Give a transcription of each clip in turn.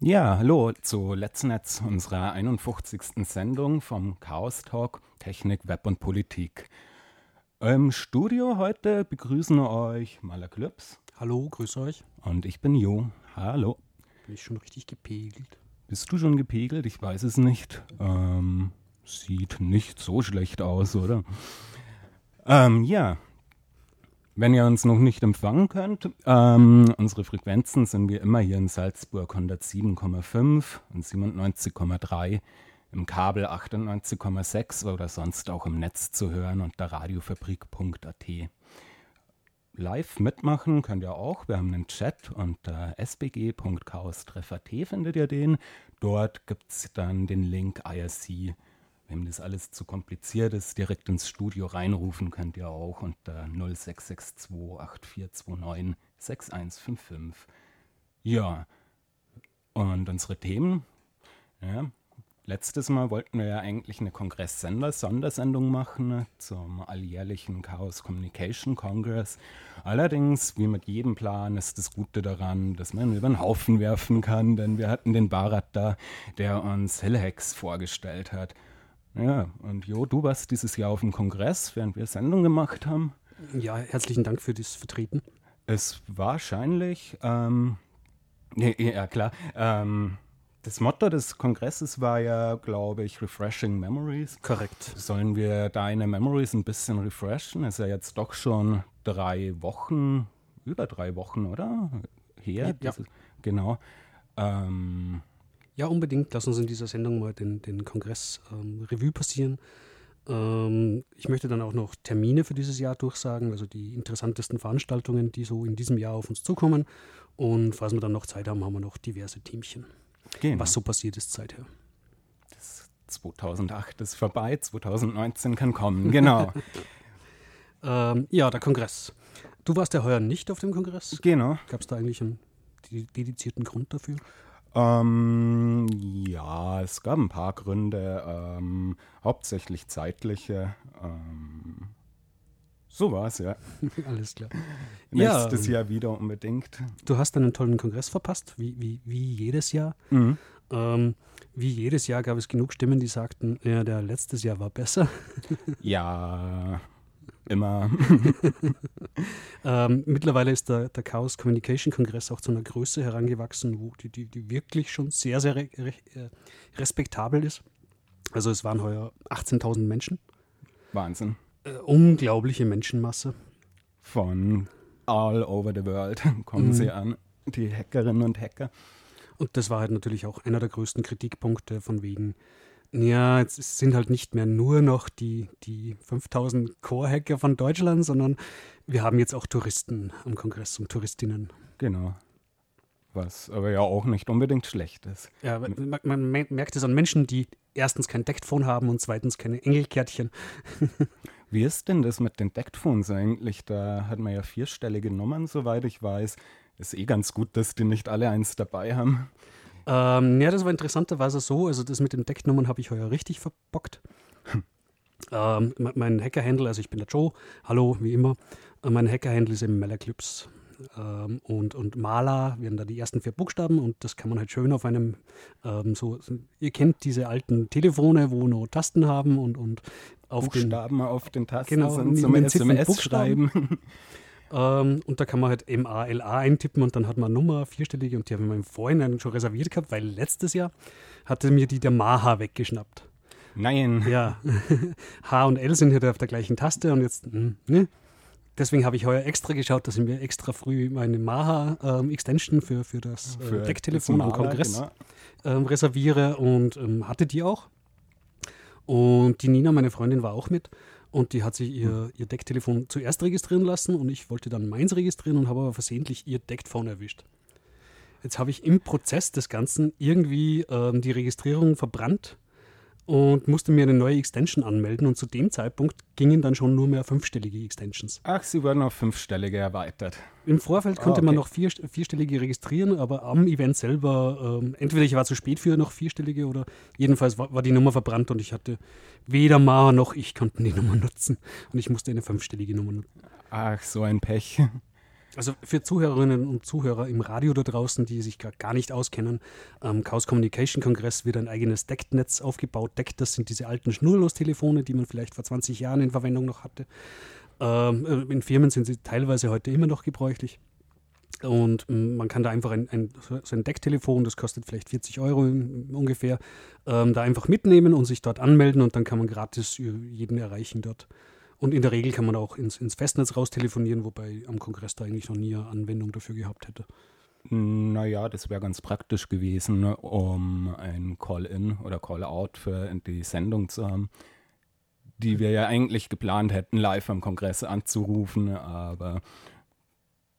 Ja, hallo zu Let's Netz, unserer 51. Sendung vom Chaos Talk Technik, Web und Politik. Im Studio heute begrüßen euch Maler Klüps. Hallo, grüß euch. Und ich bin Jo. Hallo. Bin ich schon richtig gepegelt? Bist du schon gepegelt? Ich weiß es nicht. Ähm, sieht nicht so schlecht aus, oder? Ähm, ja. Wenn ihr uns noch nicht empfangen könnt, ähm, unsere Frequenzen sind wie immer hier in Salzburg 107,5 und 97,3, im Kabel 98,6 oder sonst auch im Netz zu hören unter radiofabrik.at. Live mitmachen könnt ihr auch. Wir haben einen Chat unter sbg.chaostreffer.at findet ihr den. Dort gibt es dann den Link IRC. Wem das alles zu kompliziert ist, direkt ins Studio reinrufen könnt ihr auch unter 0662 8429 6155. Ja, und unsere Themen. Ja, letztes Mal wollten wir ja eigentlich eine Kongress-Sondersendung machen zum alljährlichen Chaos Communication Congress. Allerdings, wie mit jedem Plan, ist das Gute daran, dass man über den Haufen werfen kann, denn wir hatten den Barat da, der uns Hillhex vorgestellt hat. Ja, und Jo, du warst dieses Jahr auf dem Kongress, während wir Sendung gemacht haben. Ja, herzlichen Dank für das Vertreten. Es wahrscheinlich, ähm, ja, ja klar, ähm, das Motto des Kongresses war ja, glaube ich, Refreshing Memories. Korrekt. Sollen wir deine Memories ein bisschen refreshen? Ist ja jetzt doch schon drei Wochen, über drei Wochen, oder? Her? Ja. Dieses, genau. Ähm, Ja, unbedingt. Lass uns in dieser Sendung mal den, den Kongress ähm, Revue passieren. Ähm, ich möchte dann auch noch Termine für dieses Jahr durchsagen, also die interessantesten Veranstaltungen, die so in diesem Jahr auf uns zukommen. Und falls wir dann noch Zeit haben, haben wir noch diverse Teamchen. genau. Was so passiert ist seither. 2008 ist vorbei, 2019 kann kommen, genau. Ähm, ja, der Kongress. Du warst ja heuer nicht auf dem Kongress. genau. Gab es da eigentlich einen de- dedizierten Grund dafür? Ähm, ja, es gab ein paar Gründe, ähm, hauptsächlich zeitliche. Ähm, so war es, ja. Alles klar. Nächstes ähm, Jahr wieder unbedingt. Du hast einen tollen Kongress verpasst, wie, wie, wie jedes Jahr. Mhm. Ähm, wie jedes Jahr gab es genug Stimmen, die sagten, ja, der letztes Jahr war besser. Ja, immer. Ähm, mittlerweile ist der, der Chaos Communication Kongress auch zu einer Größe herangewachsen, wo die, die, die wirklich schon sehr, sehr re re äh, respektabel ist. Also es waren heuer 18.000 Menschen. Wahnsinn. Äh, unglaubliche Menschenmasse. Von all over the world kommen Mhm. sie an, die Hackerinnen und Hacker. Und das war halt natürlich auch einer der größten Kritikpunkte von wegen, ja, jetzt ist- sind halt nicht mehr nur noch die, die 5000 Core-Hacker von Deutschland, sondern wir haben jetzt auch Touristen am Kongress und Touristinnen. Genau. Was aber ja auch nicht unbedingt schlecht ist. Ja, man, man me- merkt es an Menschen, die erstens kein Deckphone haben und zweitens keine Engelkärtchen. Wie ist denn das mit den Deckphones eigentlich? Da hat man ja vierstellige Nummern, soweit ich weiß. Ist eh ganz gut, dass die nicht alle eins dabei haben. Ähm, ja, das war interessanterweise so. Also das mit den Decknummern habe ich heuer richtig verbockt. ähm, me- mein Hacker-Handle, also ich bin der Joe, hallo, wie immer. Äh, mein Hacker-Handle ist eben Melaclips. Ähm, und, und Mala werden da die ersten vier Buchstaben und das kann man halt schön auf einem, ähm, so, ihr kennt diese alten Telefone, wo nur Tasten haben und, und auf den, Buchstaben auf den Tasten Genau, sind zum den Ähm, und da kann man halt M-A-L-A eintippen und dann hat man eine Nummer, vierstellige, und die haben wir im Vorhinein schon reserviert gehabt, weil letztes Jahr hatte mir die der Maha weggeschnappt. Nein. Ja, H und L sind halt auf der gleichen Taste und jetzt, hm, ne? Deswegen habe ich heuer extra geschaut, dass ich mir extra früh meine Maha-Extension für, für das äh, Für Decktelefon am Kongress genau. ähm, reserviere und ähm, hatte die auch. Und die Nina, meine Freundin, war auch mit. Und die hat sich ihr, ihr Decktelefon zuerst registrieren lassen und ich wollte dann meins registrieren und habe aber versehentlich ihr Deckphone erwischt. Jetzt habe ich im Prozess des Ganzen irgendwie ähm, die Registrierung verbrannt und musste mir eine neue Extension anmelden. Und zu dem Zeitpunkt gingen dann schon nur mehr fünfstellige Extensions. Ach, sie wurden auf fünfstellige erweitert. Im Vorfeld konnte okay. man noch vier, vierstellige registrieren, aber am Event selber, ähm, entweder ich war zu spät für noch vierstellige oder jedenfalls war, war, die Nummer verbrannt und ich hatte weder Ma noch ich konnten die Nummer nutzen. Und ich musste eine fünfstellige Nummer nutzen. Ach, so ein Pech. Also für Zuhörerinnen und Zuhörer im Radio da draußen, die sich gar nicht auskennen, am Chaos Communication Kongress wird ein eigenes DECT-Netz aufgebaut. DECT, das sind diese alten Schnurlos-Telefone, die man vielleicht vor 20 Jahren in Verwendung noch hatte. Ähm, äh, in Firmen sind sie teilweise heute immer noch gebräuchlich. Und ähm, man kann da einfach ein, ein, so ein Decktelefon, das kostet vielleicht 40 Euro ungefähr, ähm, da einfach mitnehmen und sich dort anmelden und dann kann man gratis jeden erreichen dort. Und in der Regel kann man auch ins, ins Festnetz raus telefonieren, wobei am Kongress da eigentlich noch nie eine Anwendung dafür gehabt hätte. Naja, das wäre ganz praktisch gewesen, ne, um ein Call-in oder Call-out für die Sendung zu haben, die wir ja eigentlich geplant hätten, live am Kongress anzurufen, aber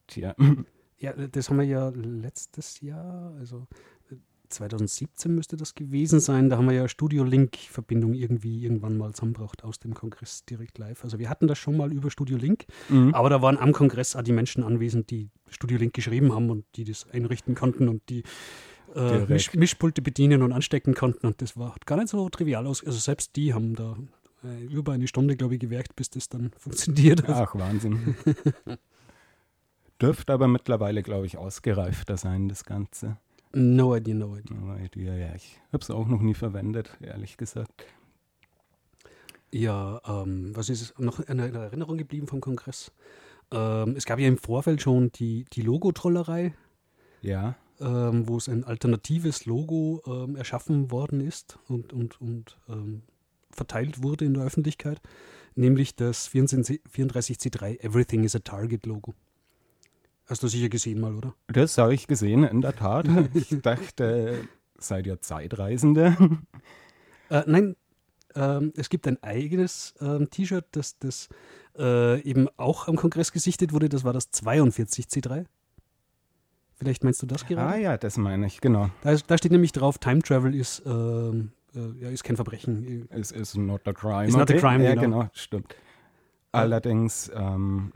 tja. Ja, das haben wir ja letztes Jahr, also 2017 müsste das gewesen sein. Da haben wir ja Studio Link-Verbindung irgendwie irgendwann mal zusammengebracht aus dem Kongress direkt live. Also wir hatten das schon mal über Studio Link, mhm. aber da waren am Kongress auch die Menschen anwesend, die Studio Link geschrieben haben und die das einrichten konnten und die äh, Misch Mischpulte bedienen und anstecken konnten. Und das war gar nicht so trivial aus. Also selbst die haben da äh, über eine Stunde, glaube ich, gewerkt, bis das dann funktioniert hat. Ach, Wahnsinn. Dürfte aber mittlerweile, glaube ich, ausgereifter sein, das Ganze. No idea, no idea. No idea, ja. Ich habe es auch noch nie verwendet, ehrlich gesagt. Ja, ähm, was ist noch in Erinnerung geblieben vom Kongress? Ähm, es gab ja im Vorfeld schon die, die Logo-Trollerei. Ja. Ähm, wo es ein alternatives Logo ähm, erschaffen worden ist und, und, und ähm, verteilt wurde in der Öffentlichkeit, nämlich das 34C3 Everything is a Target Logo. Hast du sicher gesehen mal, oder? Das habe ich gesehen, in der Tat. Ich dachte, seid ihr Zeitreisende? Äh, nein, ähm, es gibt ein eigenes ähm, T-Shirt, das, das äh, eben auch am Kongress gesichtet wurde. Das war das 42C3. Vielleicht meinst du das gerade? Ah ja, das meine ich, genau. Da, da steht nämlich drauf, Time Travel ist, ähm, äh, ja, ist kein Verbrechen. Es ist not a crime. Ist not a crime, ja, genau. genau stimmt. Allerdings ähm,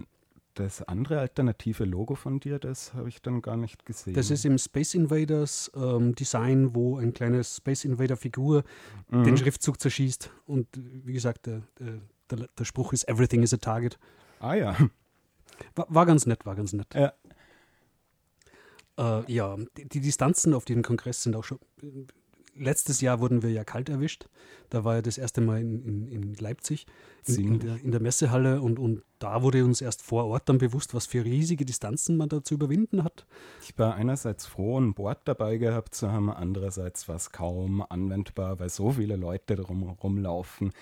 das andere alternative Logo von dir, das habe ich dann gar nicht gesehen. Das ist im Space Invaders ähm, Design, wo ein kleines Space Invader Figur mhm. den Schriftzug zerschießt. Und wie gesagt, der, der, der, Spruch ist Everything is a Target. Ah ja. War, war ganz nett, war ganz nett. Ja. Äh, ja, die, die, Distanzen auf dem Kongress sind auch schon letztes Jahr wurden wir ja kalt erwischt. Da war ja das erste Mal in, in, in Leipzig, in, der, in, der, Messehalle. Und, und da wurde uns erst vor Ort dann bewusst, was für riesige Distanzen man da zu überwinden hat. Ich war einerseits froh, ein Board dabei gehabt zu haben, andererseits war es kaum anwendbar, weil so viele Leute drum rumlaufen.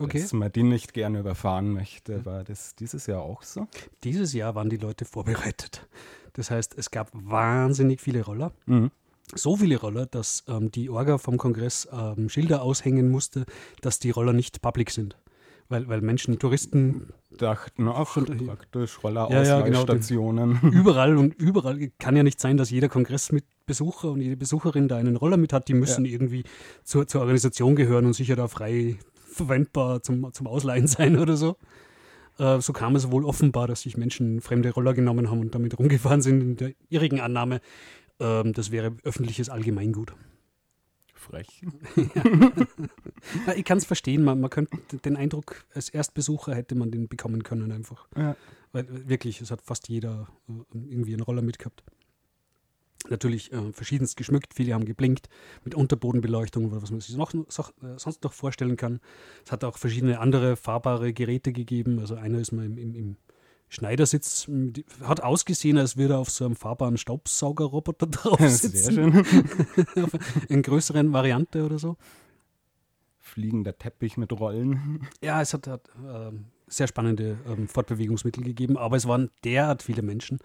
Okay. Dass man die nicht gerne überfahren möchte. War das dieses Jahr auch so? Dieses Jahr waren die Leute vorbereitet. Das heißt, es gab wahnsinnig viele Roller. Mhm so viele Roller, dass ähm, die Orga vom Kongress ähm, Schilder aushängen musste, dass die Roller nicht public sind. Weil, weil Menschen, Touristen dachten, ach, praktisch Roller-Ausleihstationen. Ja, ja, genau. überall und überall kann ja nicht sein, dass jeder Kongressmitbesucher und jede Besucherin da einen Roller mit hat. Die müssen ja. irgendwie zur, zur Organisation gehören und sicher da frei verwendbar zum, zum Ausleihen sein oder so. Äh, so kam es wohl offenbar, dass sich Menschen fremde Roller genommen haben und damit rumgefahren sind in der irrigen Annahme, ähm, das wäre öffentliches Allgemeingut. Frech. ja. ich kann es verstehen, man, man könnte den Eindruck, als Erstbesucher hätte man den bekommen können einfach. Ja. Weil wirklich, es hat fast jeder äh, irgendwie einen Roller mitgehabt. Natürlich äh, verschiedenst geschmückt, viele haben geblinkt mit Unterbodenbeleuchtung, was man sich noch, so, äh, sonst noch vorstellen kann. Es hat auch verschiedene andere fahrbare Geräte gegeben. Also einer ist mal im, im, im Schneidersitz hat ausgesehen, als würde er auf so einem fahrbaren Staubsaugerroboter drauf sitzen. Sehr schön. In größeren Variante oder so. Fliegender Teppich mit Rollen. Ja, es hat, hat äh, sehr spannende ähm, Fortbewegungsmittel gegeben, aber es waren derart viele Menschen,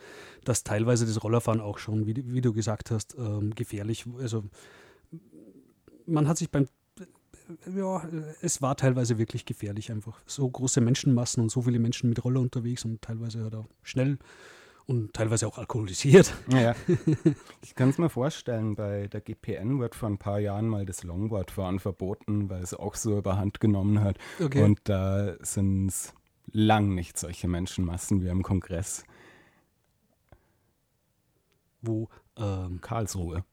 dass teilweise das Rollerfahren auch schon, wie, wie du gesagt hast, ähm, gefährlich. Also man hat sich beim ja, es war teilweise wirklich gefährlich einfach. So große Menschenmassen und so viele Menschen mit Roller unterwegs und teilweise halt auch schnell und teilweise auch alkoholisiert. Ja, ich kann es mir vorstellen, bei der GPN wird vor ein paar Jahren mal das Longboardfahren verboten, weil es auch so überhand genommen hat. Okay. Und da sind es lang nicht solche Menschenmassen wie im Kongress. Wo, ähm, Karlsruhe.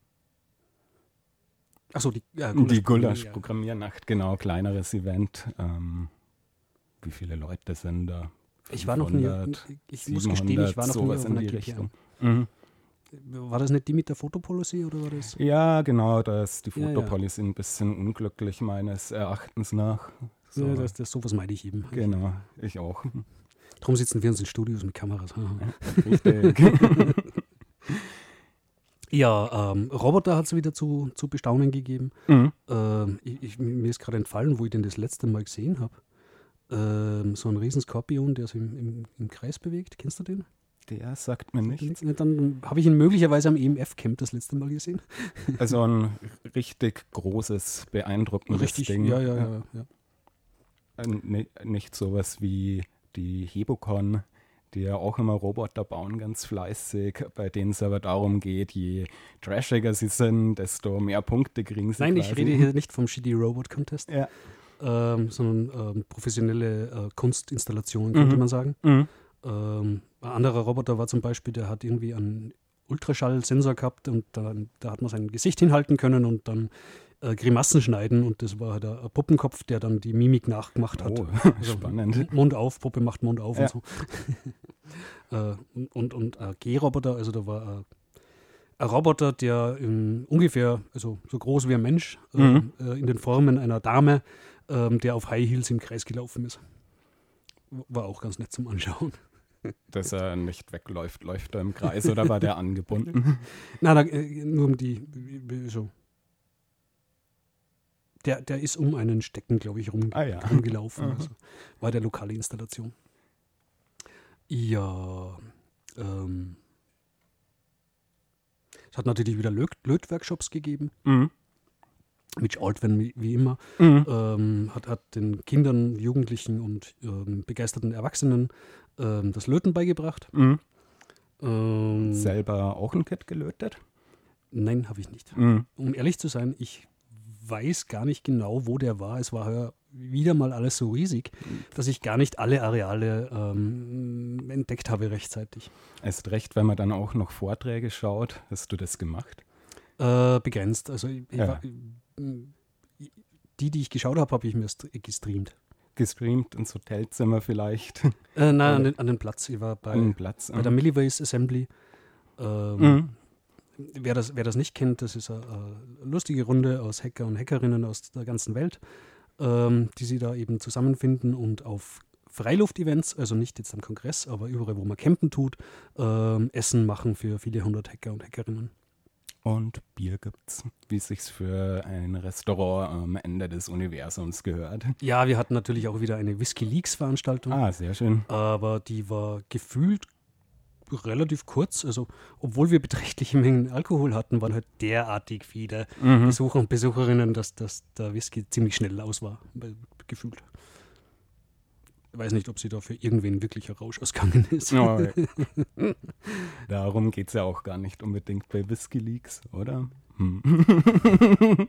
Achso, die, ja, Die ja. Gulasch-Programmiernacht, genau, kleineres Event. Ähm, wie viele Leute sind da? Ich war noch nie, 500, ich muss gestehen, ich war noch nie auf in die. Richtung. Mhm. War das nicht die mit der Fotopolicy oder war das? Ja, genau, da ist die Ja, ja. Fotopolicy ein bisschen unglücklich meines Erachtens nach. So, Ja, das, das, sowas meide ich eben. Genau, ich auch. Darum sitzen wir uns in Studios mit Kameras. Richtig. Ja, ähm, Roboter hat es wieder zu, zu bestaunen gegeben. mhm. Ähm, ich, ich, mir ist gerade entfallen, wo ich den das letzte Mal gesehen habe. Ähm, so ein Riesenskorpion, der sich im, im, im Kreis bewegt. Kennst du den? Der sagt mir nichts. Dann habe ich ihn möglicherweise am EMF-Camp das letzte Mal gesehen. Also ein richtig großes, beeindruckendes Ding. ja, ja, ja. ja. Äh, ni- Nicht sowas wie die Hebocon, die ja auch immer Roboter bauen, ganz fleißig, bei denen es aber darum geht, je trashiger sie sind, desto mehr Punkte kriegen sie. Nein, ich quasi. rede hier nicht vom Shitty Robot Contest, Ja. ähm, sondern ähm, professionelle äh, Kunstinstallationen, könnte Mhm. man sagen. Mhm. Ähm, ein anderer Roboter war zum Beispiel, der hat irgendwie einen Ultraschallsensor gehabt und dann, da hat man sein Gesicht hinhalten können und dann äh, Grimassen schneiden und das war halt ein ein Puppenkopf, der dann die Mimik nachgemacht hat. Oh, Also, spannend. Mund auf, Puppe macht Mund auf Ja. und so. äh, und und, und äh, G-Roboter, also da war ein Roboter, der ungefähr, also so groß wie ein Mensch, äh, Mhm. äh, in den Formen einer Dame, ähm, der auf High Heels im Kreis gelaufen ist. War auch ganz nett zum Anschauen. Dass er nicht wegläuft, läuft er im Kreis oder war der angebunden? Na, da, äh, nur um die, so. Der, der ist um einen Stecken, glaube ich, rum, Ah ja. rumgelaufen. Also war der lokale Installation. Ja, ähm, es hat natürlich wieder Löt Lötworkshops gegeben, Mhm. mit Altwen wie, wie immer. Mhm. Ähm, hat, hat den Kindern, Jugendlichen und ähm, begeisterten Erwachsenen ähm, das Löten beigebracht. Mhm. Ähm, Selber auch ein Kit gelötet? nein, habe ich nicht. Mhm. um ehrlich zu sein, ich weiß gar nicht genau, wo der war. Es war ja wieder mal alles so riesig, dass ich gar nicht alle Areale ähm, entdeckt habe rechtzeitig. Erst recht, wenn man dann auch noch Vorträge schaut. Hast du das gemacht? Äh, begrenzt. Also ich, Ja. war, die, die ich geschaut habe, habe ich mir st- gestreamt. Gestreamt ins Hotelzimmer vielleicht, Äh, nein, an den, an den Platz. Ich war bei, bei der Milliways Assembly. Ähm, Mhm. Wer, das, wer das nicht kennt, das ist eine, lustige Runde aus Hacker und Hackerinnen aus der ganzen Welt, ähm, die sie da eben zusammenfinden und auf Freiluft-Events, also nicht jetzt am Kongress, aber überall, wo man campen tut, ähm, Essen machen für viele hundert Hacker und Hackerinnen. Und Bier gibt's, wie es sich für ein Restaurant am Ende des Universums gehört. Ja, wir hatten natürlich auch wieder eine Whisky Leaks-Veranstaltung, Ah, sehr schön. aber die war gefühlt relativ kurz. Also, obwohl wir beträchtliche Mengen Alkohol hatten, waren halt derartig viele Mhm. Besucher und Besucherinnen, dass, dass der Whisky ziemlich schnell aus war, weil- gefühlt. Ich weiß nicht, ob sie da für irgendwen wirklich ein Rausch ausgegangen ist. Oh, Darum geht's ja auch gar nicht unbedingt bei Whisky Leaks, oder? Hm.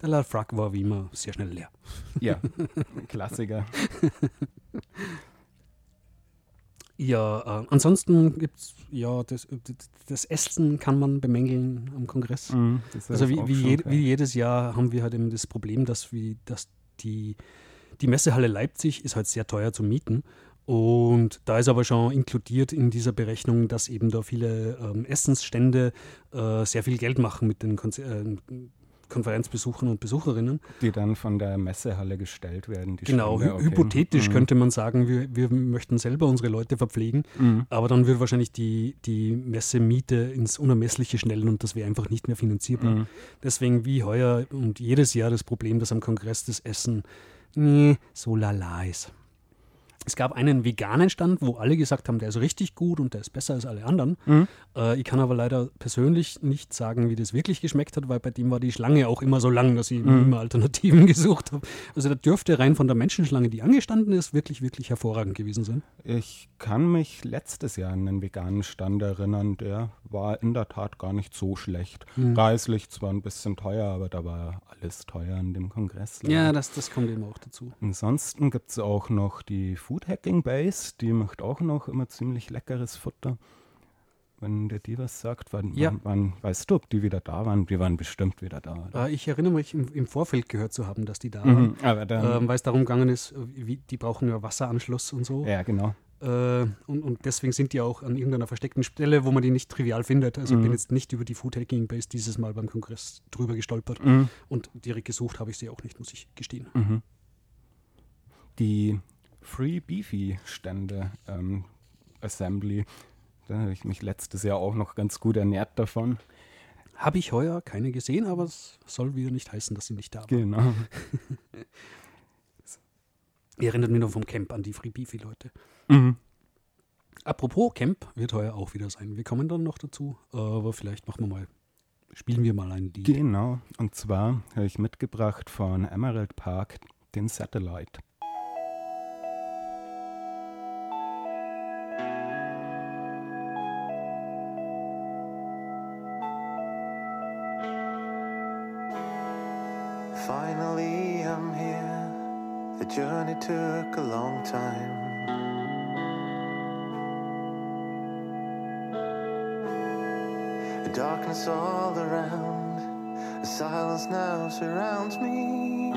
Der La Frac war wie immer sehr schnell leer. Ja, Klassiker. Ja, äh, ansonsten gibt es, ja, das, das Essen kann man bemängeln am Kongress. Mhm, Also wie, wie, je, wie jedes Jahr haben wir halt eben das Problem, dass, wir, dass die, die Messehalle Leipzig ist halt sehr teuer zu mieten. Und da ist aber schon inkludiert in dieser Berechnung, dass eben da viele ähm, Essensstände äh, sehr viel Geld machen mit den Konzer äh, Konferenzbesuchern und Besucherinnen. die dann von der Messehalle gestellt werden. Genau, Stände, hy okay. hypothetisch Mhm. könnte man sagen, wir, wir möchten selber unsere Leute verpflegen, Mhm. aber dann würde wahrscheinlich die, die Messemiete ins Unermessliche schnellen und das wäre einfach nicht mehr finanzierbar. Mhm. Deswegen wie heuer und jedes Jahr das Problem, dass am Kongress das Essen nee, so lala ist. Es gab einen veganen Stand, wo alle gesagt haben, der ist richtig gut und der ist besser als alle anderen. Mhm. Äh, ich kann aber leider persönlich nicht sagen, wie das wirklich geschmeckt hat, weil bei dem war die Schlange auch immer so lang, dass ich Mhm. immer Alternativen gesucht habe. Also da dürfte rein von der Menschenschlange, die angestanden ist, wirklich, wirklich hervorragend gewesen sein. Ich kann mich letztes Jahr an einen veganen Stand erinnern, der war in der Tat gar nicht so schlecht. Mhm. Preislich zwar ein bisschen teuer, aber da war alles teuer an dem Kongress. Ja, das, das kommt eben auch dazu. Ansonsten gibt es auch noch die Food Hacking Base, die macht auch noch immer ziemlich leckeres Futter. Wenn dir die was sagt, wann, Ja. wann, wann weißt du, ob die wieder da waren? Die waren bestimmt wieder da. Äh, ich erinnere mich im, im Vorfeld gehört zu haben, dass die da waren. Mhm, dann, Ähm, weil es darum gegangen ist, wie, die brauchen ja Wasseranschluss und so. ja, genau. Äh, und, und deswegen sind die auch an irgendeiner versteckten Stelle, wo man die nicht trivial findet. Also ich Mhm. bin jetzt nicht über die Food Hacking Base dieses Mal beim Kongress drüber gestolpert. Mhm. Und direkt gesucht habe ich sie auch nicht, muss ich gestehen. Mhm. Die Free Beefy Stände ähm, Assembly, da habe ich mich letztes Jahr auch noch ganz gut ernährt davon. Habe ich heuer keine gesehen, aber es soll wieder nicht heißen, dass sie nicht da waren. Genau. Ihr erinnert mich noch vom Camp an die Free Beefy Leute. Mhm. Apropos Camp wird heuer auch wieder sein. Wir kommen dann noch dazu, aber vielleicht machen wir mal, spielen wir mal ein Lied. Genau. Und zwar habe ich mitgebracht von Emerald Park den Satellite. Journey took a long time. The darkness all around, the silence now surrounds me.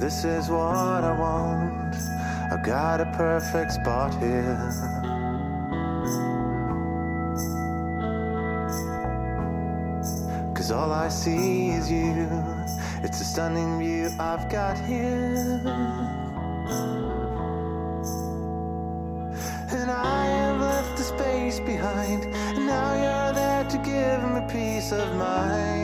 This is what I want. I've got a perfect spot here. Cause all I see is you. It's a stunning view I've got here. And I have left the space behind. And now you're there to give me peace of mind.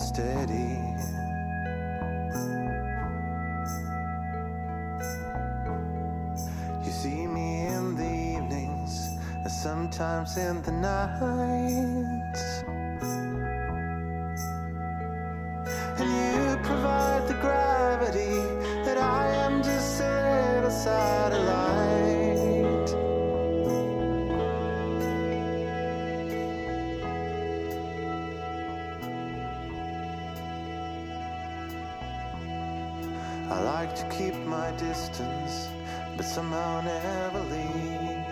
Steady. You see me in the evenings, sometimes in the nights. Like to keep my distance, but somehow never leave.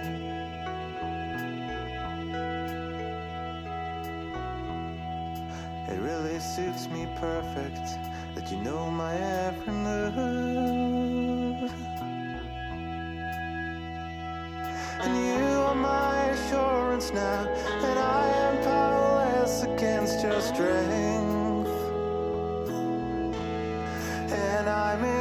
It really suits me perfect that you know my every move. And you are my assurance now that I am powerless against your strength. And I'm in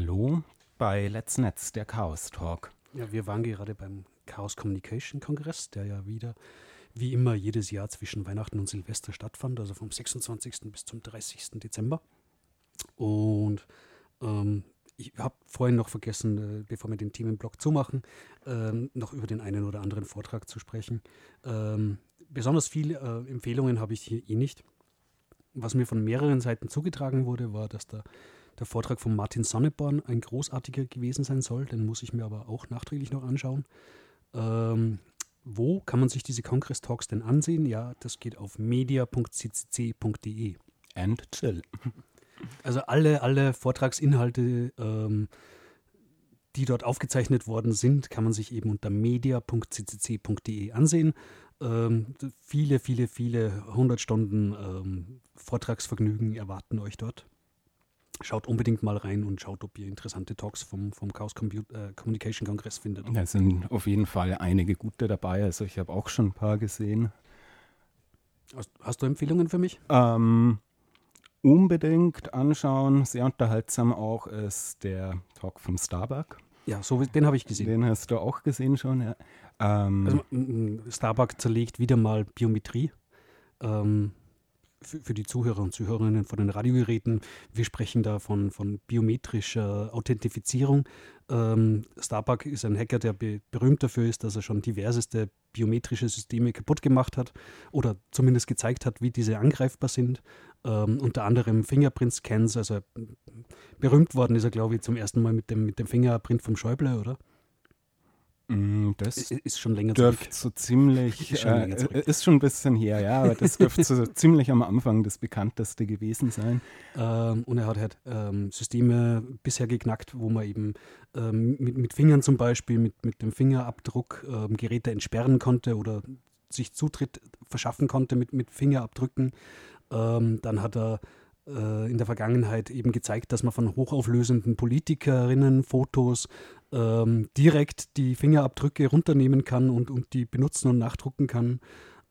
Hallo bei Let's Netz, der Chaos Talk. Ja, wir waren gerade beim Chaos Communication Kongress, der ja wieder wie immer jedes Jahr zwischen Weihnachten und Silvester stattfand, also vom 26. bis zum 30. Dezember. Und ähm, ich habe vorhin noch vergessen, äh, bevor wir den Themenblock zumachen, ähm, noch über den einen oder anderen Vortrag zu sprechen. Ähm, besonders viele äh, Empfehlungen habe ich hier eh nicht. Was mir von mehreren Seiten zugetragen wurde, war, dass der, der Vortrag von Martin Sonneborn ein großartiger gewesen sein soll. Den muss ich mir aber auch nachträglich noch anschauen. Ähm, wo kann man sich diese Kongress-Talks denn ansehen? Ja, das geht auf media.ccc.de. And chill. Also alle, alle Vortragsinhalte, ähm, die dort aufgezeichnet worden sind, kann man sich eben unter media.ccc.de ansehen. Ähm, viele, viele, viele 100 Stunden ähm, Vortragsvergnügen erwarten euch dort. Schaut unbedingt mal rein und schaut, ob ihr interessante Talks vom, vom Chaos Compu- äh, Communication Kongress findet. Da sind auf jeden Fall einige gute dabei. Also ich habe auch schon ein paar gesehen. Hast, hast du Empfehlungen für mich? Ähm, unbedingt anschauen. Sehr unterhaltsam auch ist der Talk vom Starbuck. Ja, so, den habe ich gesehen. Den hast du auch gesehen schon, ja. Ähm, Also, Starbuck zerlegt wieder mal Biometrie. Ähm, für, für die Zuhörer und Zuhörerinnen von den Radiogeräten. Wir sprechen da von, von biometrischer Authentifizierung. Ähm, Starbuck ist ein Hacker, der be berühmt dafür ist, dass er schon diverseste biometrische Systeme kaputt gemacht hat oder zumindest gezeigt hat, wie diese angreifbar sind. Ähm, unter anderem Fingerprint-Scans. Also berühmt worden ist er, glaube ich, zum ersten Mal mit dem, mit dem Fingerprint vom Schäuble, oder? Mh, das Ist, schon länger dürfte so ziemlich, Ist schon äh, zurück. ist schon ein bisschen her, ja, aber das dürfte so ziemlich am Anfang das bekannteste gewesen sein. Ähm, und er hat halt ähm, Systeme bisher geknackt, wo man eben ähm, mit, mit Fingern zum Beispiel, mit, mit dem Fingerabdruck ähm, Geräte entsperren konnte oder sich Zutritt verschaffen konnte mit, mit Fingerabdrücken. Ähm, dann hat er äh, in der Vergangenheit eben gezeigt, dass man von hochauflösenden Politikerinnen Fotos ähm, direkt die Fingerabdrücke runternehmen kann und, und die benutzen und nachdrucken kann.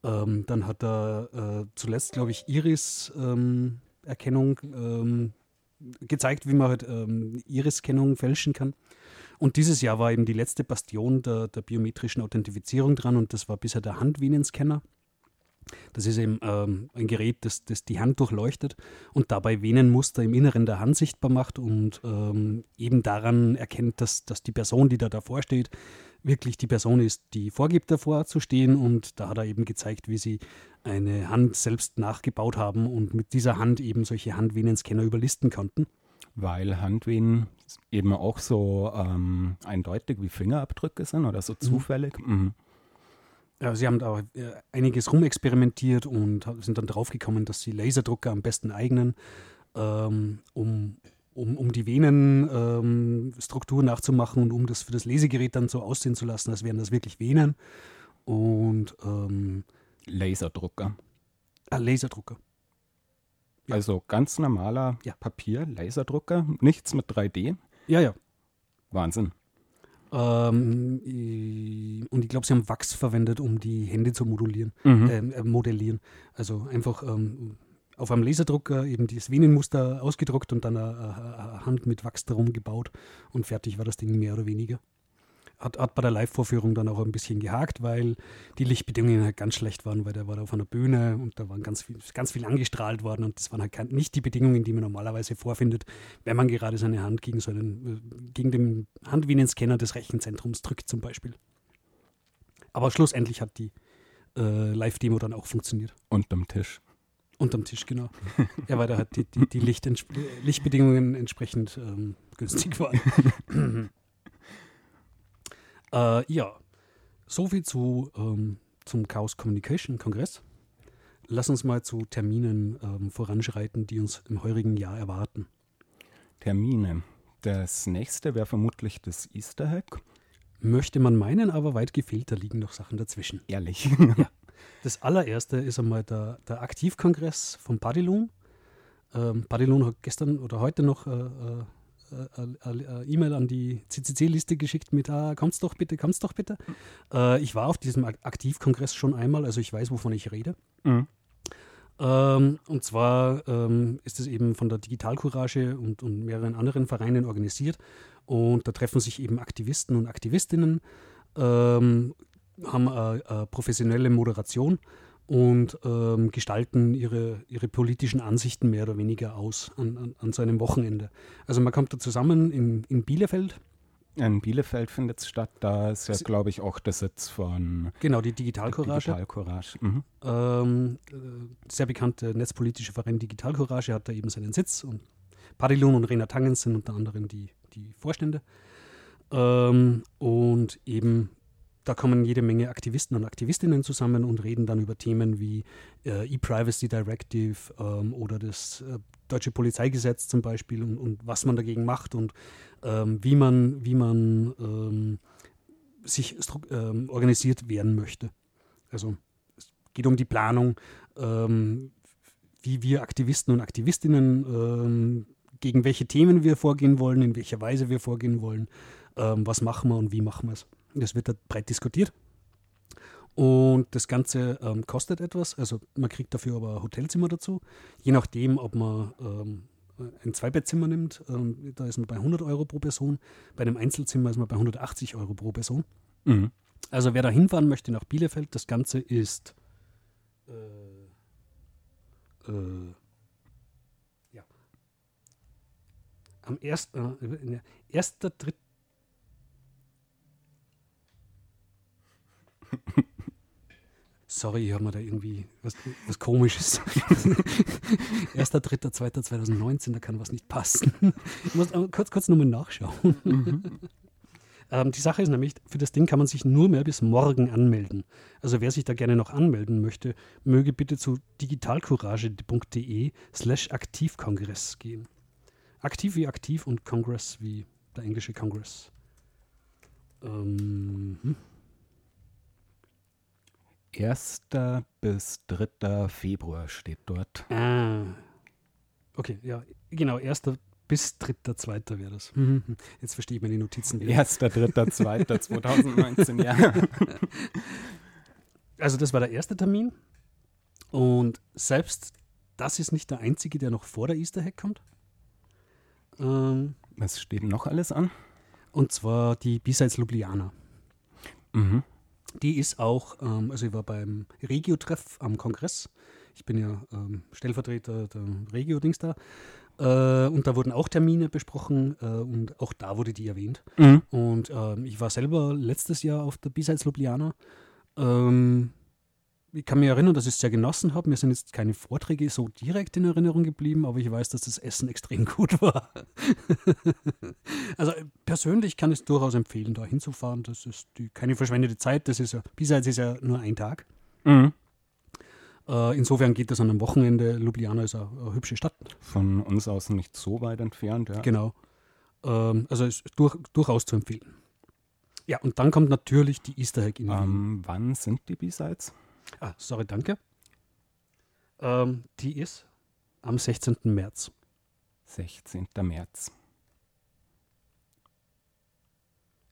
Ähm, dann hat er äh, zuletzt, glaube ich, Iris-Erkennung ähm, gezeigt, wie man halt ähm, Iris-Kennung fälschen kann. Und dieses Jahr war eben die letzte Bastion der, der biometrischen Authentifizierung dran und das war bisher der Handvenenscanner. Das ist eben ähm, ein Gerät, das, das die Hand durchleuchtet und dabei Venenmuster im Inneren der Hand sichtbar macht und ähm, eben daran erkennt, dass, dass die Person, die da davor steht, wirklich die Person ist, die vorgibt, davor zu stehen. Und da hat er eben gezeigt, wie sie eine Hand selbst nachgebaut haben und mit dieser Hand eben solche Handvenenscanner überlisten konnten. Weil Handvenen eben auch so ähm, eindeutig wie Fingerabdrücke sind oder so zufällig. Mhm. Ja, sie haben da äh, einiges rumexperimentiert und sind dann draufgekommen, dass sie Laserdrucker am besten eignen, ähm, um, um, um die Venenstruktur ähm, nachzumachen und um das für das Lesegerät dann so aussehen zu lassen, als wären das wirklich Venen. Und ähm, Laserdrucker. ah, Laserdrucker. Ja. Also ganz normaler Ja. Papier, Laserdrucker, nichts mit 3D. Ja, ja. Wahnsinn. Ähm, und ich glaube, sie haben Wachs verwendet, um die Hände zu modulieren, Mhm. ähm, äh, modellieren. Also einfach ähm, auf einem Laserdrucker eben das Venenmuster ausgedruckt und dann eine Hand mit Wachs darum gebaut und fertig war das Ding mehr oder weniger. Hat, hat bei der Live-Vorführung dann auch ein bisschen gehakt, weil die Lichtbedingungen halt ganz schlecht waren, weil der war auf einer Bühne und da waren ganz viel, ganz viel angestrahlt worden und das waren halt nicht die Bedingungen, die man normalerweise vorfindet, wenn man gerade seine Hand gegen so einen, äh, gegen den Handvenenscanner des Rechenzentrums drückt zum Beispiel. Aber schlussendlich hat die äh, Live-Demo dann auch funktioniert. Unterm Tisch. Unterm Tisch, genau. ja, weil da halt die, die, die Licht Lichtbedingungen entsprechend ähm, günstig waren. äh, ja, soviel zu, ähm, zum Chaos Communication Kongress. Lass uns mal zu Terminen ähm, voranschreiten, die uns im heurigen Jahr erwarten. Termine. Das nächste wäre vermutlich das Easter Hack. Möchte man meinen, aber weit gefehlt, da liegen noch Sachen dazwischen. Ehrlich. Das allererste ist einmal der, der Aktivkongress von Padilon. Ähm, Padilon hat gestern oder heute noch äh, äh, E-Mail an die CCC-Liste geschickt mit, ah, kommt's doch bitte, kommt's doch bitte. Äh, ich war auf diesem Ak- Aktivkongress schon einmal, also ich weiß, wovon ich rede. Mhm. Ähm, und zwar ähm, ist es eben von der Digitalcourage und, und mehreren anderen Vereinen organisiert. Und da treffen sich eben Aktivisten und Aktivistinnen, ähm, haben eine, eine professionelle Moderation und ähm, gestalten ihre, ihre politischen Ansichten mehr oder weniger aus an, an, an so einem Wochenende. Also man kommt da zusammen in, in Bielefeld. In Bielefeld findet es statt. Da ist ja, glaube ich, auch der Sitz von Genau, die Digitalcourage. Digital Courage. Mhm. Ähm, äh, sehr bekannte netzpolitische Verein Digitalcourage hat da eben seinen Sitz und Padilon und Rena Tangens sind unter anderem die, die Vorstände. Ähm, und eben da kommen jede Menge Aktivisten und Aktivistinnen zusammen und reden dann über Themen wie äh, E-Privacy Directive ähm, oder das äh, deutsche Polizeigesetz zum Beispiel und, und was man dagegen macht und ähm, wie man, wie man ähm, sich ähm, organisiert werden möchte. Also es geht um die Planung, ähm, wie wir Aktivisten und Aktivistinnen, ähm, gegen welche Themen wir vorgehen wollen, in welcher Weise wir vorgehen wollen, was machen wir und wie machen wir es. Das wird da breit diskutiert. Und das Ganze ähm, kostet etwas, also man kriegt dafür aber ein Hotelzimmer dazu. Je nachdem, ob man ähm, ein Zweibettzimmer nimmt, ähm, da ist man bei 100 Euro pro Person. Bei einem Einzelzimmer ist man bei 180 Euro pro Person. Mhm. Also wer da hinfahren möchte nach Bielefeld, das Ganze ist äh, äh, ja. am 1. Äh, in der 1. Dritt Sorry, ich habe mir da irgendwie was, was komisches. 1.3.2.2019, da kann was nicht passen. Ich muss aber kurz, kurz nochmal nachschauen. Ähm, die Sache ist nämlich, für das Ding kann man sich nur mehr bis morgen anmelden. Also wer sich da gerne noch anmelden möchte, möge bitte zu digitalcourage.de slash aktivkongress gehen. Aktiv wie aktiv und Kongress wie der englische Kongress. Ähm, hm. 1. bis 3. Februar steht dort. Ah. Okay, ja, genau, 1. bis 3.2. wäre das. Mhm. Jetzt verstehe ich meine Notizen wieder. 1. 3. 2. 2019, ja. Also das war der erste Termin. Und selbst das ist nicht der einzige, der noch vor der Easter Hack kommt. Ähm, Was steht noch alles an? und zwar die B-Sides Ljubljana. Mhm. Die ist auch, ähm, also ich war beim Regio-Treff am Kongress. Ich bin ja ähm, Stellvertreter der Regio-Dings da. Äh, und da wurden auch Termine besprochen äh, und auch da wurde die erwähnt. Mhm. Und ähm, ich war selber letztes Jahr auf der B-Sides Ljubljana. Ähm, ich kann mich erinnern, dass ich es sehr genossen habe. Mir sind jetzt keine Vorträge so direkt in Erinnerung geblieben, aber ich weiß, dass das Essen extrem gut war. also äh, persönlich kann ich es durchaus empfehlen, da hinzufahren. Das ist die, keine verschwendete Zeit. Das ist ja, B-Sides ist ja nur ein Tag. Mhm. Äh, insofern geht das an einem Wochenende. Ljubljana ist eine, eine hübsche Stadt. Von uns aus nicht so weit entfernt, ja. Genau. Ähm, also ist durch, durchaus zu empfehlen. Ja, und dann kommt natürlich die Easter Egg in. Ähm, wann sind die B-Sides? Ah, sorry, danke. Ähm, die ist am 16. März. 16. März.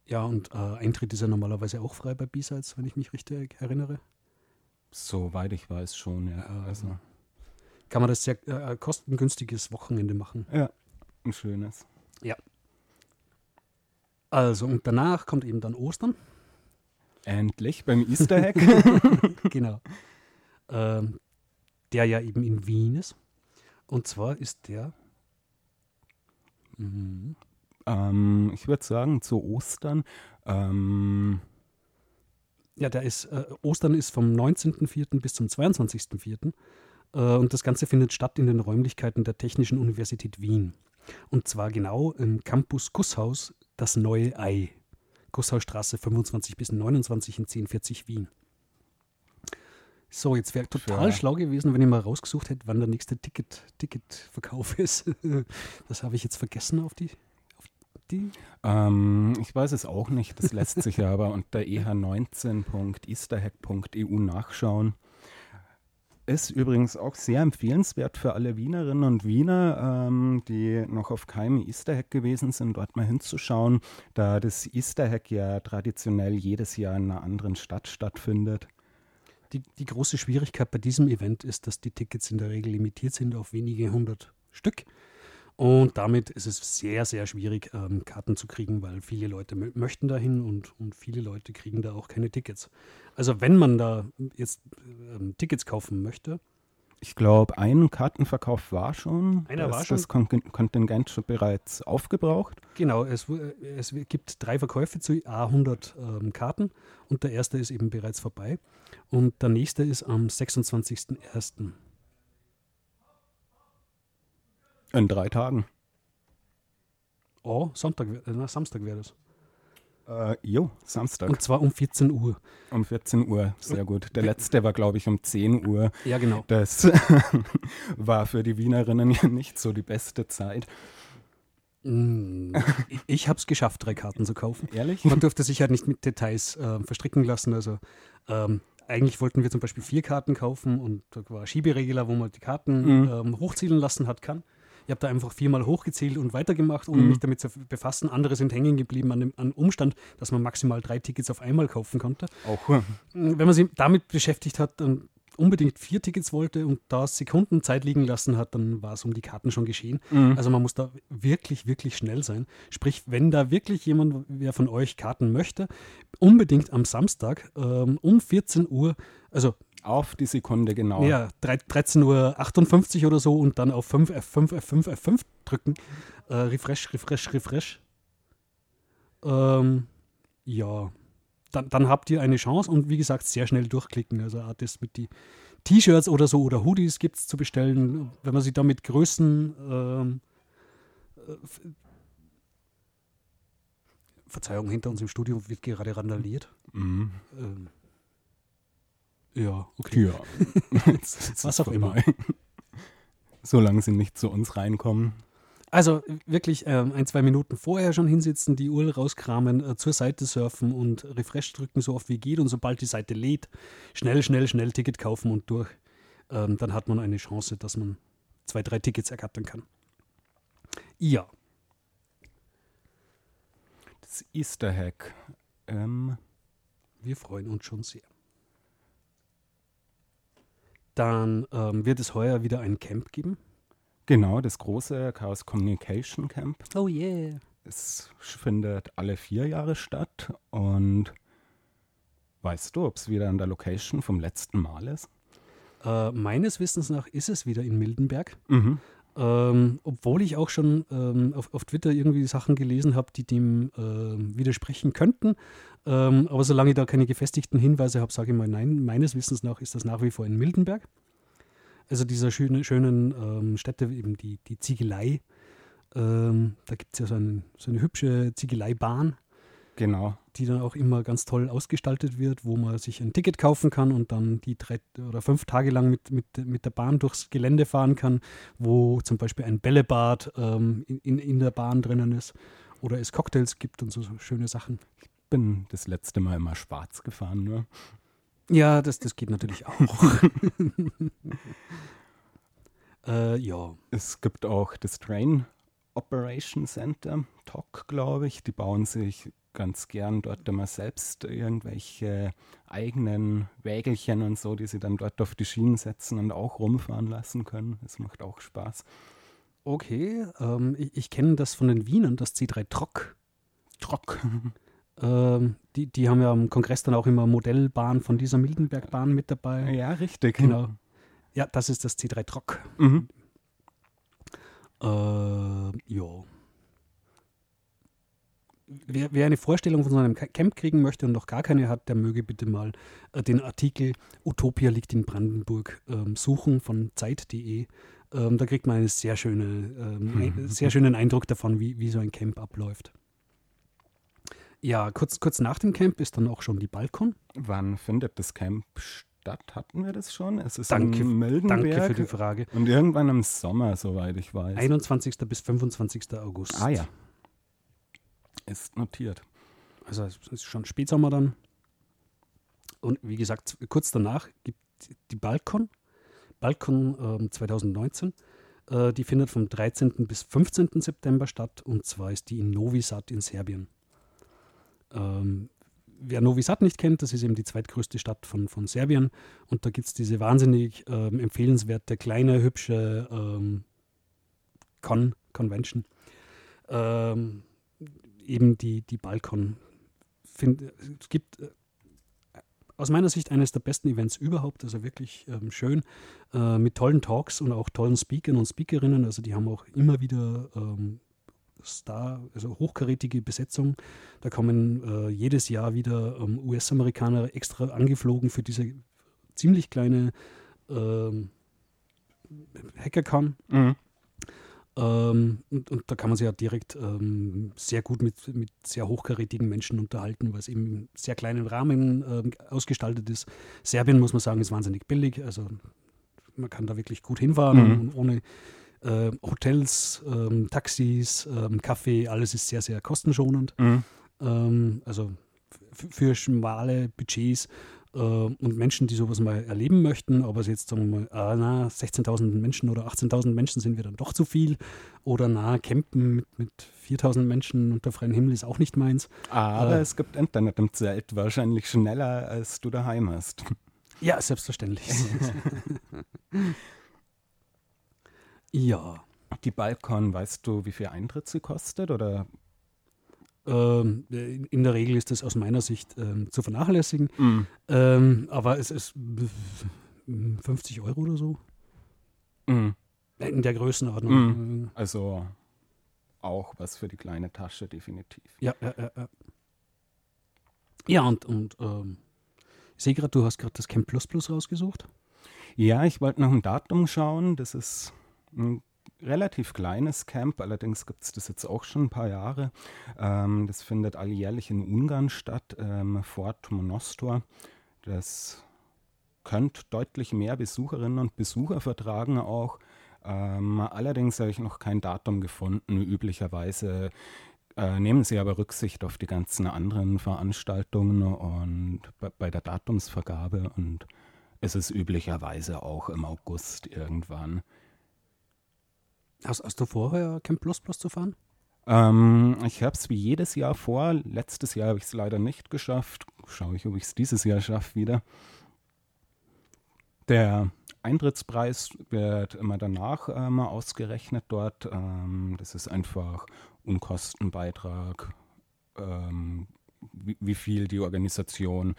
Ja, und äh, Eintritt ist ja normalerweise auch frei bei B-Sides, wenn ich mich richtig erinnere. Soweit ich weiß schon, ja. Also, Kann man das sehr äh, kostengünstiges Wochenende machen. ja, ein schönes. Also, und danach kommt eben dann Ostern. Endlich beim Easter Hack. genau. Ähm, der ja eben in Wien ist. Und zwar ist der. Mhm. ähm, ich würde sagen, zu Ostern. Ähm, Ja, der ist, äh, Ostern ist vom 19.04. bis zum 22.04. Äh, und das Ganze findet statt in den Räumlichkeiten der Technischen Universität Wien. Und zwar genau im Campus Gusshaus, das neue Ei. Gusshausstraße 25 bis 29 in 1040 Wien. So, jetzt wäre total Ja. schlau gewesen, wenn ich mal rausgesucht hätte, wann der nächste Ticket, Ticketverkauf ist. Das habe ich jetzt vergessen auf die. Auf die. ähm, ich weiß es auch nicht, das lässt sich ja aber unter E eh19.easterhack.eu nachschauen. Ist übrigens auch sehr empfehlenswert für alle Wienerinnen und Wiener, ähm, die noch auf keinem Easter Hack gewesen sind, dort mal hinzuschauen, da das Easter Hack ja traditionell jedes Jahr in einer anderen Stadt stattfindet. Die, die große Schwierigkeit bei diesem Event ist, dass die Tickets in der Regel limitiert sind auf wenige hundert Stück. Und damit ist es sehr, sehr schwierig, ähm, Karten zu kriegen, weil viele Leute mö- möchten dahin und, und viele Leute kriegen da auch keine Tickets. Also wenn man da jetzt ähm, Tickets kaufen möchte, Ich glaube, ein Kartenverkauf war schon. Einer Da war ist schon. das Kon Kontingent schon bereits aufgebraucht. genau, es, es gibt drei Verkäufe zu A100 ähm, Karten und der erste ist eben bereits vorbei und der nächste ist am 26.01. In drei Tagen. Oh, Sonntag, äh, na, Samstag wäre das. Äh, jo, Samstag Und zwar um 14 Uhr. um 14 Uhr. Sehr gut. Der letzte war, glaube ich, um 10 Uhr. Ja, genau. Das war für die Wienerinnen ja nicht so die beste Zeit. Mm, ich habe es geschafft, drei Karten zu kaufen. Ehrlich? Man durfte sich halt nicht mit Details äh, verstricken lassen. Also ähm, eigentlich wollten wir zum Beispiel vier Karten kaufen und da war Schieberegler, wo man die Karten Mhm. ähm, hochzielen lassen hat kann. Ich habe da einfach viermal hochgezählt und weitergemacht, ohne Mhm. mich damit zu befassen. Andere sind hängen geblieben an dem an Umstand, dass man maximal drei Tickets auf einmal kaufen konnte. Auch. äh, Wenn man sich damit beschäftigt hat und unbedingt vier Tickets wollte und da Sekunden Zeit liegen lassen hat, dann war es um die Karten schon geschehen. Mhm. Also man muss da wirklich, wirklich schnell sein. Sprich, wenn da wirklich jemand, wer von euch Karten möchte, unbedingt am Samstag ähm, um 14 Uhr, also Auf die Sekunde genau. ja, 13.58 Uhr oder so und dann auf 5 F5, F5, F5 drücken. Äh, refresh, refresh, refresh. Ähm, ja, dann, dann habt ihr eine Chance und wie gesagt, sehr schnell durchklicken. Also das mit die T-Shirts oder so oder Hoodies gibt es zu bestellen. Wenn man sich da mit Größen ähm, äh, Verzeihung, hinter uns im Studio wird gerade randaliert. Mhm. Ähm, ja, okay. Ja. Was auch immer. Solange sie nicht zu uns reinkommen. Also wirklich ähm, ein, zwei Minuten vorher schon hinsitzen, die URL rauskramen, äh, zur Seite surfen und Refresh drücken, so oft wie geht. Und sobald die Seite lädt, schnell, schnell, schnell Ticket kaufen und durch. Ähm, dann hat man eine Chance, dass man zwei, drei Tickets ergattern kann. Ja, Das Easter Hack. Ähm, wir freuen uns schon sehr. Dann ähm, wird es heuer wieder ein Camp geben. genau, das große Chaos Communication Camp. Oh yeah. Es findet alle vier Jahre statt. Und weißt du, ob es wieder an der Location vom letzten Mal ist? Äh, meines Wissens nach ist es wieder in Mildenberg. Mhm. Ähm, obwohl ich auch schon ähm, auf, auf Twitter irgendwie Sachen gelesen habe, die dem ähm, widersprechen könnten. Ähm, aber solange ich da keine gefestigten Hinweise habe, sage ich mal nein. Meines Wissens nach ist das nach wie vor in Mildenberg. Also dieser schöne, schönen ähm, Stätte, eben die, die Ziegelei. Ähm, da gibt es ja so, einen, so eine hübsche Ziegeleibahn, Genau. die dann auch immer ganz toll ausgestaltet wird, wo man sich ein Ticket kaufen kann und dann die drei oder fünf Tage lang mit, mit, mit der Bahn durchs Gelände fahren kann, wo zum Beispiel ein Bällebad ähm, in, in, in der Bahn drinnen ist oder es Cocktails gibt und so, so schöne Sachen. Bin das letzte Mal immer schwarz gefahren, nur. Ja, das, das geht natürlich auch. äh, ja, Es gibt auch das Train Operation Center, TOC, glaube ich. Die bauen sich ganz gern dort immer selbst irgendwelche eigenen Wägelchen und so, die sie dann dort auf die Schienen setzen und auch rumfahren lassen können. Das macht auch Spaß. okay. Ähm, ich ich kenne das von den Wienern, das C3 Trock. Trock. Ähm, die, die haben ja am Kongress dann auch immer Modellbahn von dieser Mildenbergbahn mit dabei. Ja, richtig. Genau. Ja, das ist das C3 Trock. Mhm. Äh, ja. Wer, wer eine Vorstellung von so einem Ca- Camp kriegen möchte und noch gar keine hat, der möge bitte mal äh, den Artikel Utopia liegt in Brandenburg ähm, suchen von Zeit.de. Ähm, da kriegt man einen sehr, schöne, ähm, ein, sehr schönen Eindruck davon, wie, wie so ein Camp abläuft. Ja, kurz, kurz nach dem Camp ist dann auch schon die Balkon. Wann findet das Camp statt? Hatten wir das schon? Es ist Danke, in Mildenberg Danke für die Frage. und irgendwann im Sommer, soweit ich weiß. 21. bis 25. August. ah ja. Ist notiert. Also es ist schon Spätsommer dann. Und wie gesagt, kurz danach gibt die Balkon, Balkon ähm, 2019, äh, die findet vom 13. bis 15. September statt und zwar ist die in Novi Sad in Serbien. Ähm, wer Novi Sad nicht kennt, das ist eben die zweitgrößte Stadt von, von Serbien. Und da gibt es diese wahnsinnig ähm, empfehlenswerte, kleine, hübsche ähm, Con, Convention. Ähm, eben die, die Balkon. Find, es gibt äh, aus meiner Sicht eines der besten Events überhaupt, also wirklich ähm, schön, äh, mit tollen Talks und auch tollen Speakern und Speakerinnen. Also die haben auch immer wieder ähm, Star, also hochkarätige Besetzung. Da kommen äh, jedes Jahr wieder ähm, US-Amerikaner extra angeflogen für diese ziemlich kleine ähm, HackerCon. Mhm. Ähm, und, und, da kann man sich ja direkt ähm, sehr gut mit, mit sehr hochkarätigen Menschen unterhalten, weil es eben im sehr kleinen Rahmen ähm, ausgestaltet ist. Serbien, muss man sagen, ist wahnsinnig billig. Also man kann da wirklich gut hinfahren Mhm. und ohne äh, Hotels, ähm, Taxis, ähm, Kaffee, alles ist sehr, sehr kostenschonend. Mhm. Ähm, also für schmale Budgets äh, und Menschen, die sowas mal erleben möchten, aber es jetzt sagen wir mal, ah, na, 16.000 Menschen oder 18.000 Menschen sind wir dann doch zu viel oder na, campen mit, mit 4.000 Menschen unter freiem Himmel ist auch nicht meins. Aber Äh. es gibt Internet im Zelt, wahrscheinlich schneller, als du daheim hast. Ja, selbstverständlich. ja, Die Balkon, weißt du, wie viel Eintritt sie kostet? Oder? ähm, in der Regel ist das aus meiner Sicht ähm, zu vernachlässigen, Mhm. ähm, aber es ist 50 Euro oder so. Mhm. In der Größenordnung. Äh, Also auch was für die kleine Tasche, definitiv. Ja, ja, ja. Ja, ja und, und ähm, ich sehe gerade, du hast gerade das Camp Plus Plus rausgesucht. Ja, ich wollte nach dem Datum schauen. Das ist ein relativ kleines Camp, allerdings gibt es das jetzt auch schon ein paar Jahre. Ähm, das findet alljährlich in Ungarn statt, ähm, Fort Monostor. Das könnte deutlich mehr Besucherinnen und Besucher vertragen auch. Ähm, allerdings habe ich noch kein Datum gefunden. Üblicherweise äh, nehmen sie aber Rücksicht auf die ganzen anderen Veranstaltungen und bei, bei der Datumsvergabe und es ist üblicherweise auch im August irgendwann. Hast, hast du vorher Camp Plus Plus zu fahren? Ähm, ich habe es wie jedes Jahr vor. Letztes Jahr habe ich es leider nicht geschafft. Schaue ich, ob ich es dieses Jahr schaffe wieder. Der Eintrittspreis wird immer danach ähm, ausgerechnet dort. Ähm, das ist einfach Unkostenbeitrag, ähm, wie, wie viel die Organisation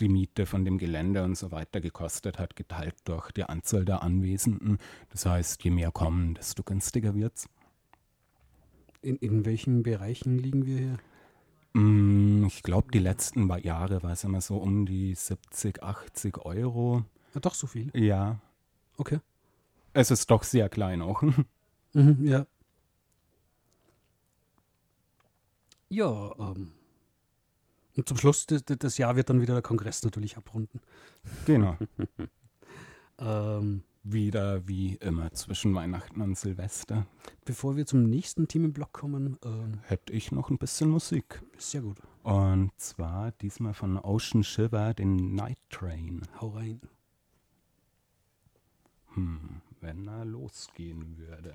die Miete von dem Gelände und so weiter gekostet hat, geteilt durch die Anzahl der Anwesenden. Das heißt, je mehr kommen, desto günstiger wird es. In, in welchen Bereichen liegen wir hier? Mm, Ich glaube, die letzten Jahre war es immer so um die 70, 80 Euro. Ah, doch so viel. Ja, Okay. es ist doch sehr klein auch. Mhm, ja. Ja, ähm. Und zum Schluss des, des Jahr wird dann wieder der Kongress natürlich abrunden. genau. Ähm, Wieder wie immer zwischen Weihnachten und Silvester. bevor wir zum nächsten Themenblock kommen, ähm, Hätte ich noch ein bisschen Musik. sehr gut. Und zwar diesmal von Ocean Shiver, den Night Train. Hau rein. Hm, wenn er losgehen würde.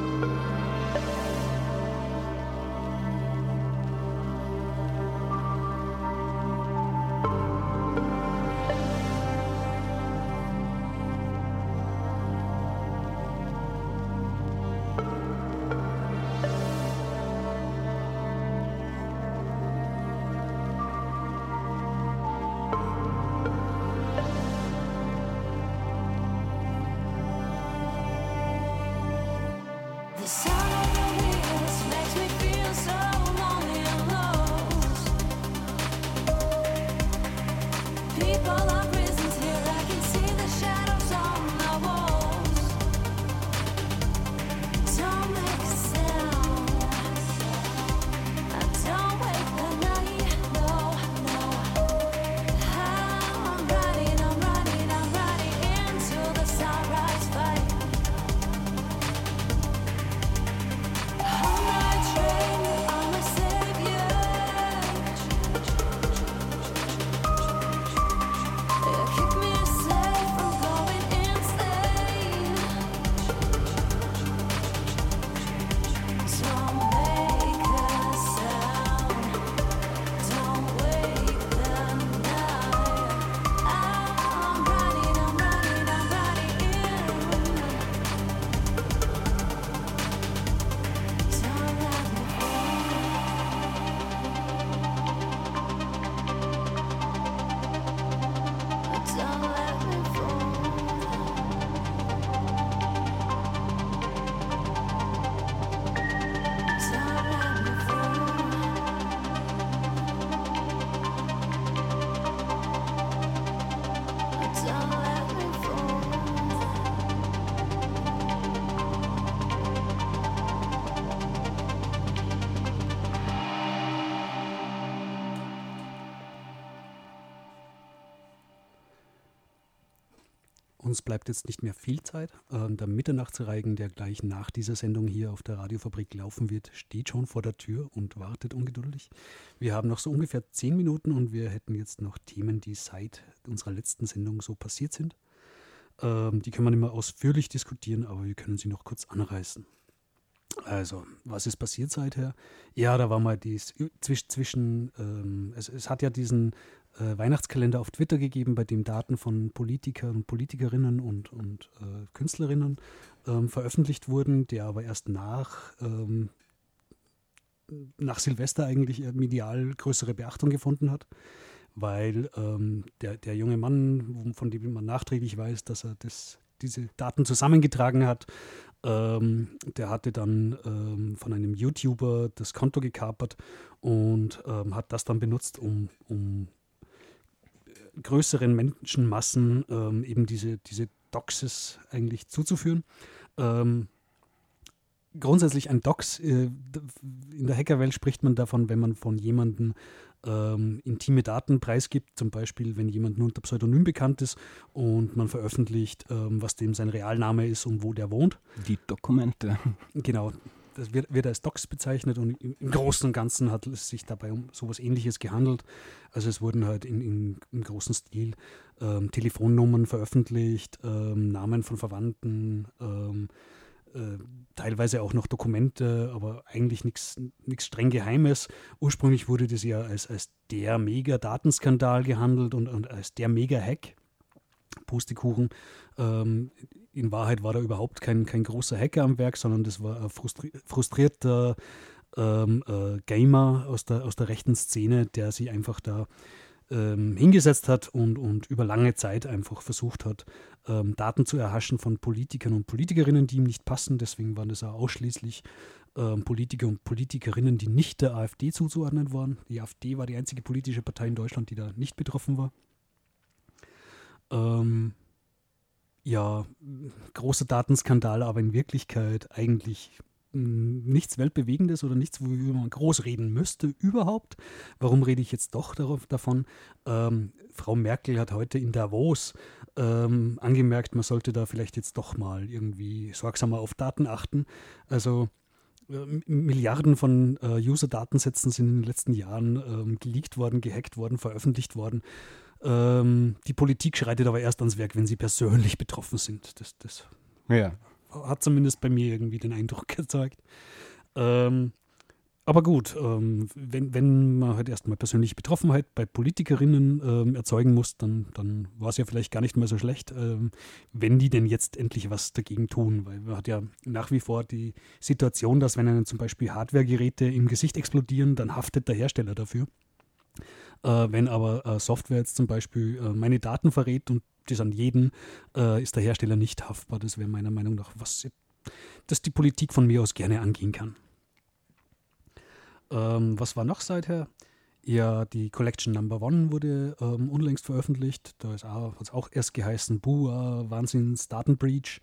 Uns bleibt jetzt nicht mehr viel Zeit. Ähm, der Mitternachtsreigen, der gleich nach dieser Sendung hier auf der Radiofabrik laufen wird, steht schon vor der Tür und wartet ungeduldig. Wir haben noch so ungefähr zehn Minuten und wir hätten jetzt noch Themen, die seit unserer letzten Sendung so passiert sind. Ähm, die können wir nicht mehr ausführlich diskutieren, aber wir können sie noch kurz anreißen. Also, was ist passiert seither? Ja, da war mal dies zwischen, zwischen ähm, es, es hat ja diesen äh, Weihnachtskalender auf Twitter gegeben, bei dem Daten von Politikern und Politikerinnen und, und äh, Künstlerinnen ähm, veröffentlicht wurden, der aber erst nach, ähm, nach Silvester eigentlich medial größere Beachtung gefunden hat, weil ähm, der, der junge Mann, von dem man nachträglich weiß, dass er das, diese Daten zusammengetragen hat, ähm, der hatte dann ähm, von einem YouTuber das Konto gekapert und ähm, hat das dann benutzt, um, um größeren Menschenmassen ähm, eben diese, diese Doxes eigentlich zuzuführen. Ähm, grundsätzlich ein Dox, äh, in der Hackerwelt spricht man davon, wenn man von jemandem ähm, intime Daten preisgibt, zum Beispiel wenn jemand nur unter Pseudonym bekannt ist und man veröffentlicht, ähm, was dem sein Realname ist und wo der wohnt. Die Dokumente. Genau, das wird, wird als Docs bezeichnet und im, im, Großen und Ganzen hat es sich dabei um sowas ähnliches gehandelt. Also es wurden halt in, in, im großen Stil ähm, Telefonnummern veröffentlicht, ähm, Namen von Verwandten, ähm, äh, teilweise auch noch Dokumente, aber eigentlich nichts streng Geheimes. Ursprünglich wurde das ja als, als der Mega-Datenskandal gehandelt und, und als der Mega-Hack. Pustekuchen. Ähm, in Wahrheit war da überhaupt kein, kein großer Hacker am Werk, sondern das war ein frustri frustrierter ähm, äh, Gamer aus der, aus der rechten Szene, der sich einfach da ähm, hingesetzt hat und, und über lange Zeit einfach versucht hat, ähm, Daten zu erhaschen von Politikern und Politikerinnen, die ihm nicht passen. Deswegen waren das auch ausschließlich ähm, Politiker und Politikerinnen, die nicht der AfD zuzuordnen waren. Die AfD war die einzige politische Partei in Deutschland, die da nicht betroffen war. Ähm, ja, großer Datenskandal, aber in Wirklichkeit eigentlich nichts Weltbewegendes oder nichts, worüber man groß reden müsste überhaupt. Warum rede ich jetzt doch darauf, davon? Ähm, Frau Merkel hat heute in Davos ähm, angemerkt, man sollte da vielleicht jetzt doch mal irgendwie sorgsamer auf Daten achten. Also äh, Milliarden von äh, User-Datensätzen sind in den letzten Jahren ähm, geleakt worden, gehackt worden, veröffentlicht worden. Ähm, die Politik schreitet aber erst ans Werk, wenn sie persönlich betroffen sind. Das, das ja. hat zumindest bei mir irgendwie den Eindruck gezeigt. Ähm, aber gut, ähm, wenn, wenn man halt erstmal persönliche Betroffenheit bei Politikerinnen ähm, erzeugen muss, dann, dann war es ja vielleicht gar nicht mal so schlecht, ähm, wenn die denn jetzt endlich was dagegen tun. Weil man hat ja nach wie vor die Situation, dass wenn einem zum Beispiel Hardwaregeräte im Gesicht explodieren, dann haftet der Hersteller dafür. Äh, wenn aber äh, Software jetzt zum Beispiel äh, meine Daten verrät und das an jeden, ist der Hersteller nicht haftbar. Das wäre meiner Meinung nach was, das die Politik von mir aus gerne angehen kann. Ähm, was war noch seither? Ja, die Collection Number One wurde ähm, unlängst veröffentlicht. Da ist auch, hat es auch erst geheißen, Buh, Wahnsinns Datenbreach.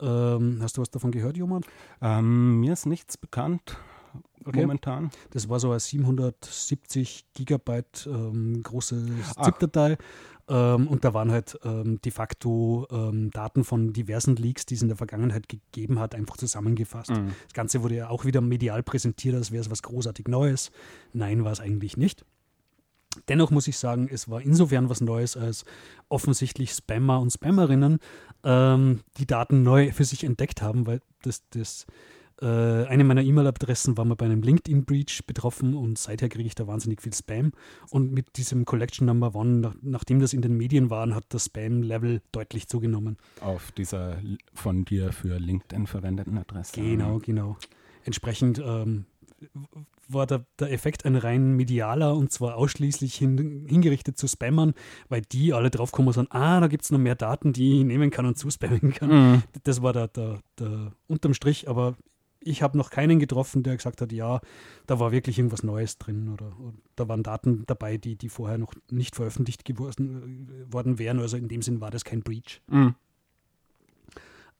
Ähm, hast du was davon gehört, Joman? Ähm, mir ist nichts bekannt okay. momentan. Das war so eine 770 Gigabyte ähm, große ZIP-Datei. Ähm, und da waren halt ähm, de facto ähm, Daten von diversen Leaks, die es in der Vergangenheit gegeben hat, einfach zusammengefasst. Mhm. Das Ganze wurde ja auch wieder medial präsentiert, als wäre es was großartig Neues. Nein, war es eigentlich nicht. Dennoch muss ich sagen, es war insofern was Neues, als offensichtlich Spammer und Spammerinnen ähm, die Daten neu für sich entdeckt haben, weil das, das eine meiner E-Mail-Adressen war mal bei einem LinkedIn-Breach betroffen und seither kriege ich da wahnsinnig viel Spam. Und mit diesem Collection Number One, nach, nachdem das in den Medien war, hat das Spam-Level deutlich zugenommen. Auf dieser von dir für LinkedIn verwendeten Adresse. Genau, genau. Entsprechend ähm, war der, der, Effekt ein rein medialer und zwar ausschließlich hin, hingerichtet zu Spammern, weil die alle drauf kommen und sagen, ah, da gibt es noch mehr Daten, die ich nehmen kann und zuspammen kann. Mhm. Das war der, der, der unterm Strich, aber ich habe noch keinen getroffen, der gesagt hat, ja, da war wirklich irgendwas Neues drin oder, oder da waren Daten dabei, die, die vorher noch nicht veröffentlicht geworden, äh, worden wären. Also in dem Sinn war das kein Breach. Mhm.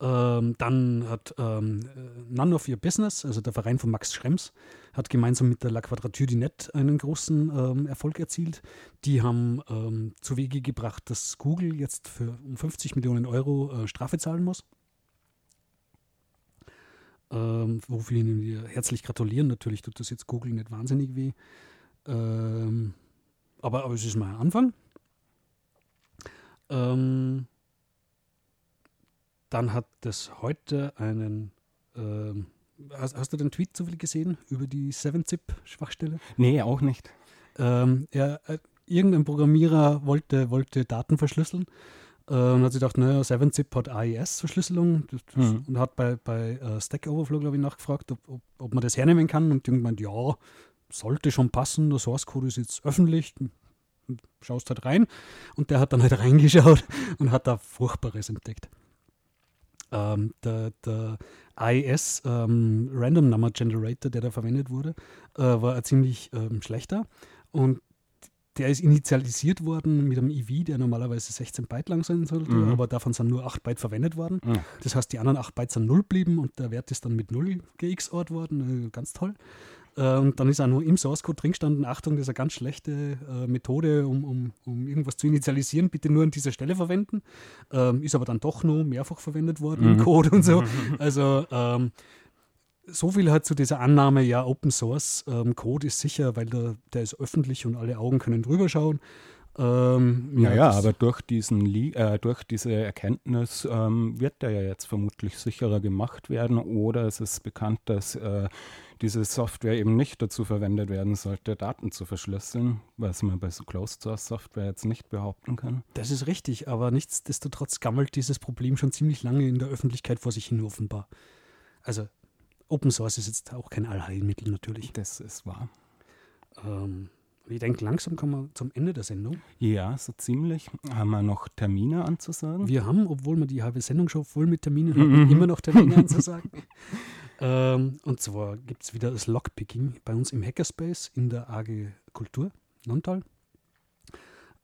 Ähm, dann hat ähm, äh, None of Your Business, also der Verein von Max Schrems, hat gemeinsam mit der La Quadrature du Net einen großen ähm, Erfolg erzielt. Die haben ähm, zu Wege gebracht, dass Google jetzt für um 50 Millionen Euro äh, Strafe zahlen muss. Ähm, wofür ihnen wir herzlich gratulieren. Natürlich tut das jetzt Google nicht wahnsinnig weh. Ähm, aber, aber es ist mal ein Anfang. Ähm, dann hat es heute einen. Ähm, hast, hast, du den Tweet zufällig gesehen über die 7-Zip-Schwachstelle? Nee, auch nicht. Ähm, ja, äh, irgendein Programmierer wollte, wollte Daten verschlüsseln äh, und hat sich gedacht, naja, 7-Zip hat AES-Verschlüsselung mhm. und hat bei, bei uh, Stack Overflow, glaube ich, nachgefragt, ob, ob, ob, man das hernehmen kann. Und irgendwann, ja, sollte schon passen, der Source Code ist jetzt öffentlich, schaust halt rein. Und der hat dann halt reingeschaut und hat da Furchtbares entdeckt. Ähm, der, der IS ähm, Random Number Generator, der da verwendet wurde, äh, war ein ziemlich ähm, schlechter. Und der ist initialisiert worden mit einem EV, der normalerweise 16 Byte lang sein sollte, mhm. aber davon sind nur 8 Byte verwendet worden. Mhm. Das heißt, die anderen 8 Byte sind 0 blieben und der Wert ist dann mit 0 gexort worden. Äh, ganz toll. Äh, und dann ist auch nur im Source Code drin gestanden, Achtung, das ist eine ganz schlechte äh, Methode, um, um, um irgendwas zu initialisieren, bitte nur an dieser Stelle verwenden. Ähm, ist aber dann doch nur mehrfach verwendet worden mhm. im Code und so. Also ähm, so viel halt zu dieser Annahme, ja, Open Source ähm, Code ist sicher, weil der, der ist öffentlich und alle Augen können drüber schauen. Ähm, naja, ja, aber durch, diesen, äh, durch diese Erkenntnis ähm, wird der ja jetzt vermutlich sicherer gemacht werden oder es ist bekannt, dass äh, diese Software eben nicht dazu verwendet werden sollte, Daten zu verschlüsseln, was man bei so Closed Source Software jetzt nicht behaupten kann. Das ist richtig, aber nichtsdestotrotz gammelt dieses Problem schon ziemlich lange in der Öffentlichkeit vor sich hin offenbar. Also Open Source ist jetzt auch kein Allheilmittel natürlich. Das ist wahr. Ähm, ich denke, langsam kommen wir zum Ende der Sendung. Ja, so ziemlich. Haben wir noch Termine anzusagen? Wir haben, obwohl wir die halbe Sendung schon voll mit Terminen haben, immer noch Termine anzusagen. Ähm, und zwar gibt es wieder das Lockpicking bei uns im Hackerspace in der AG Kultur, Nontal.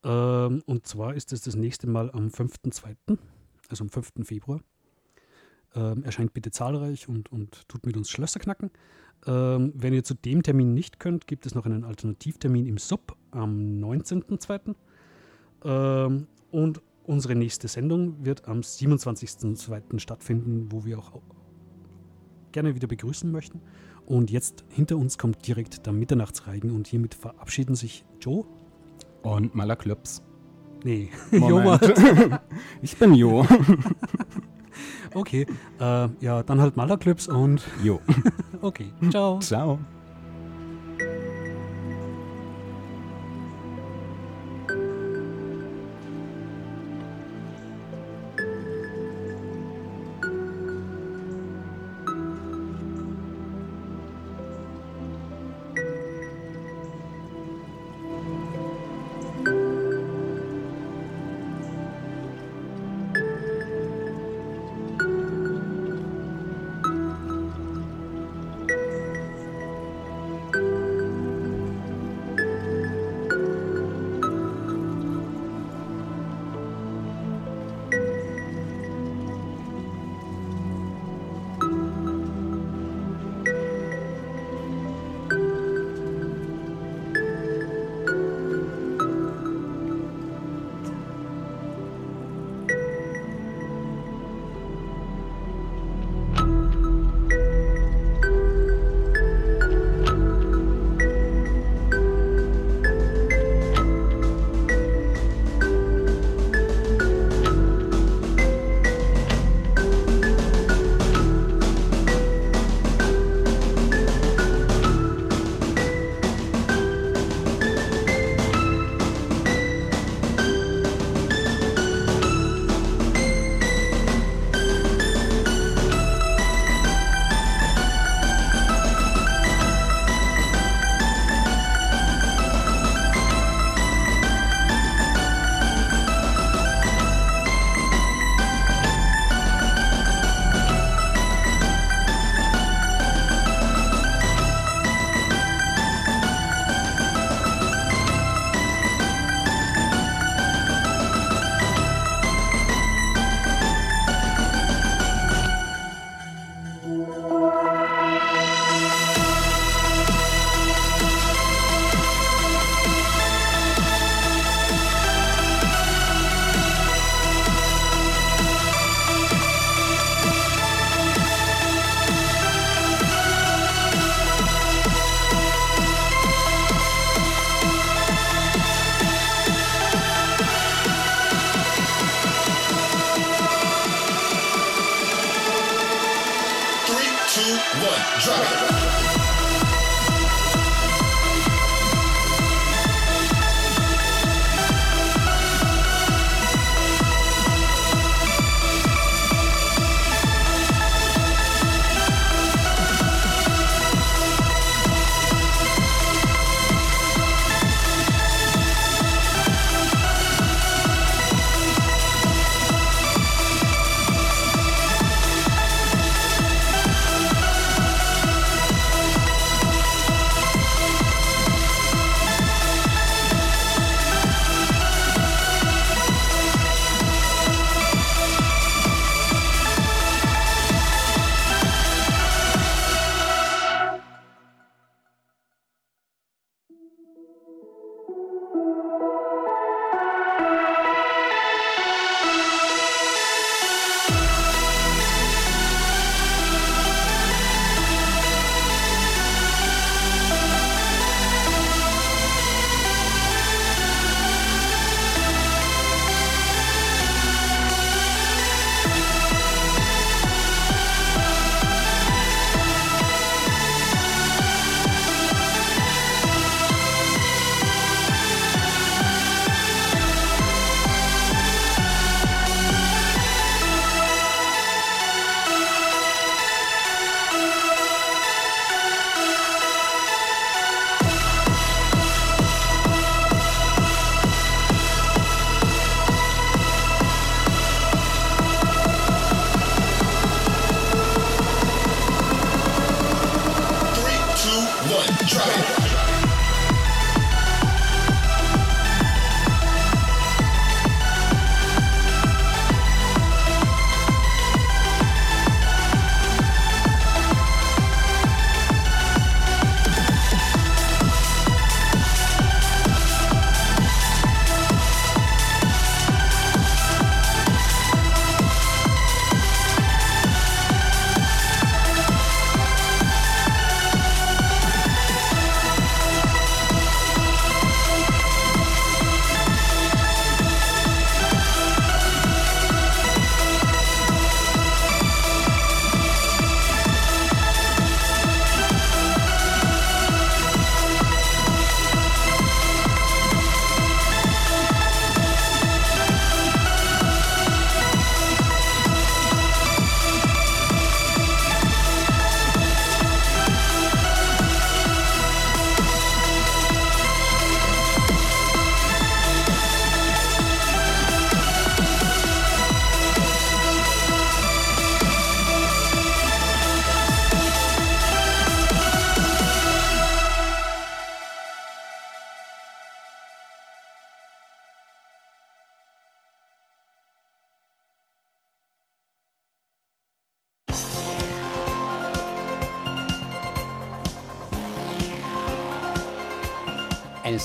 Ähm, und zwar ist es das, das nächste Mal am 5.2., also am 5. Februar. Ähm, erscheint bitte zahlreich und, und tut mit uns Schlösser knacken. Ähm, wenn ihr zu dem Termin nicht könnt, gibt es noch einen Alternativtermin im Sub am 19.02. Ähm, und unsere nächste Sendung wird am 27.02. stattfinden, wo wir auch gerne wieder begrüßen möchten. Und jetzt hinter uns kommt direkt der Mitternachtsreigen und hiermit verabschieden sich Joe und Malaklops. Nee, Jo. ich bin Jo. okay, äh, ja, dann halt Malaklops und Jo. okay, ciao. Ciao.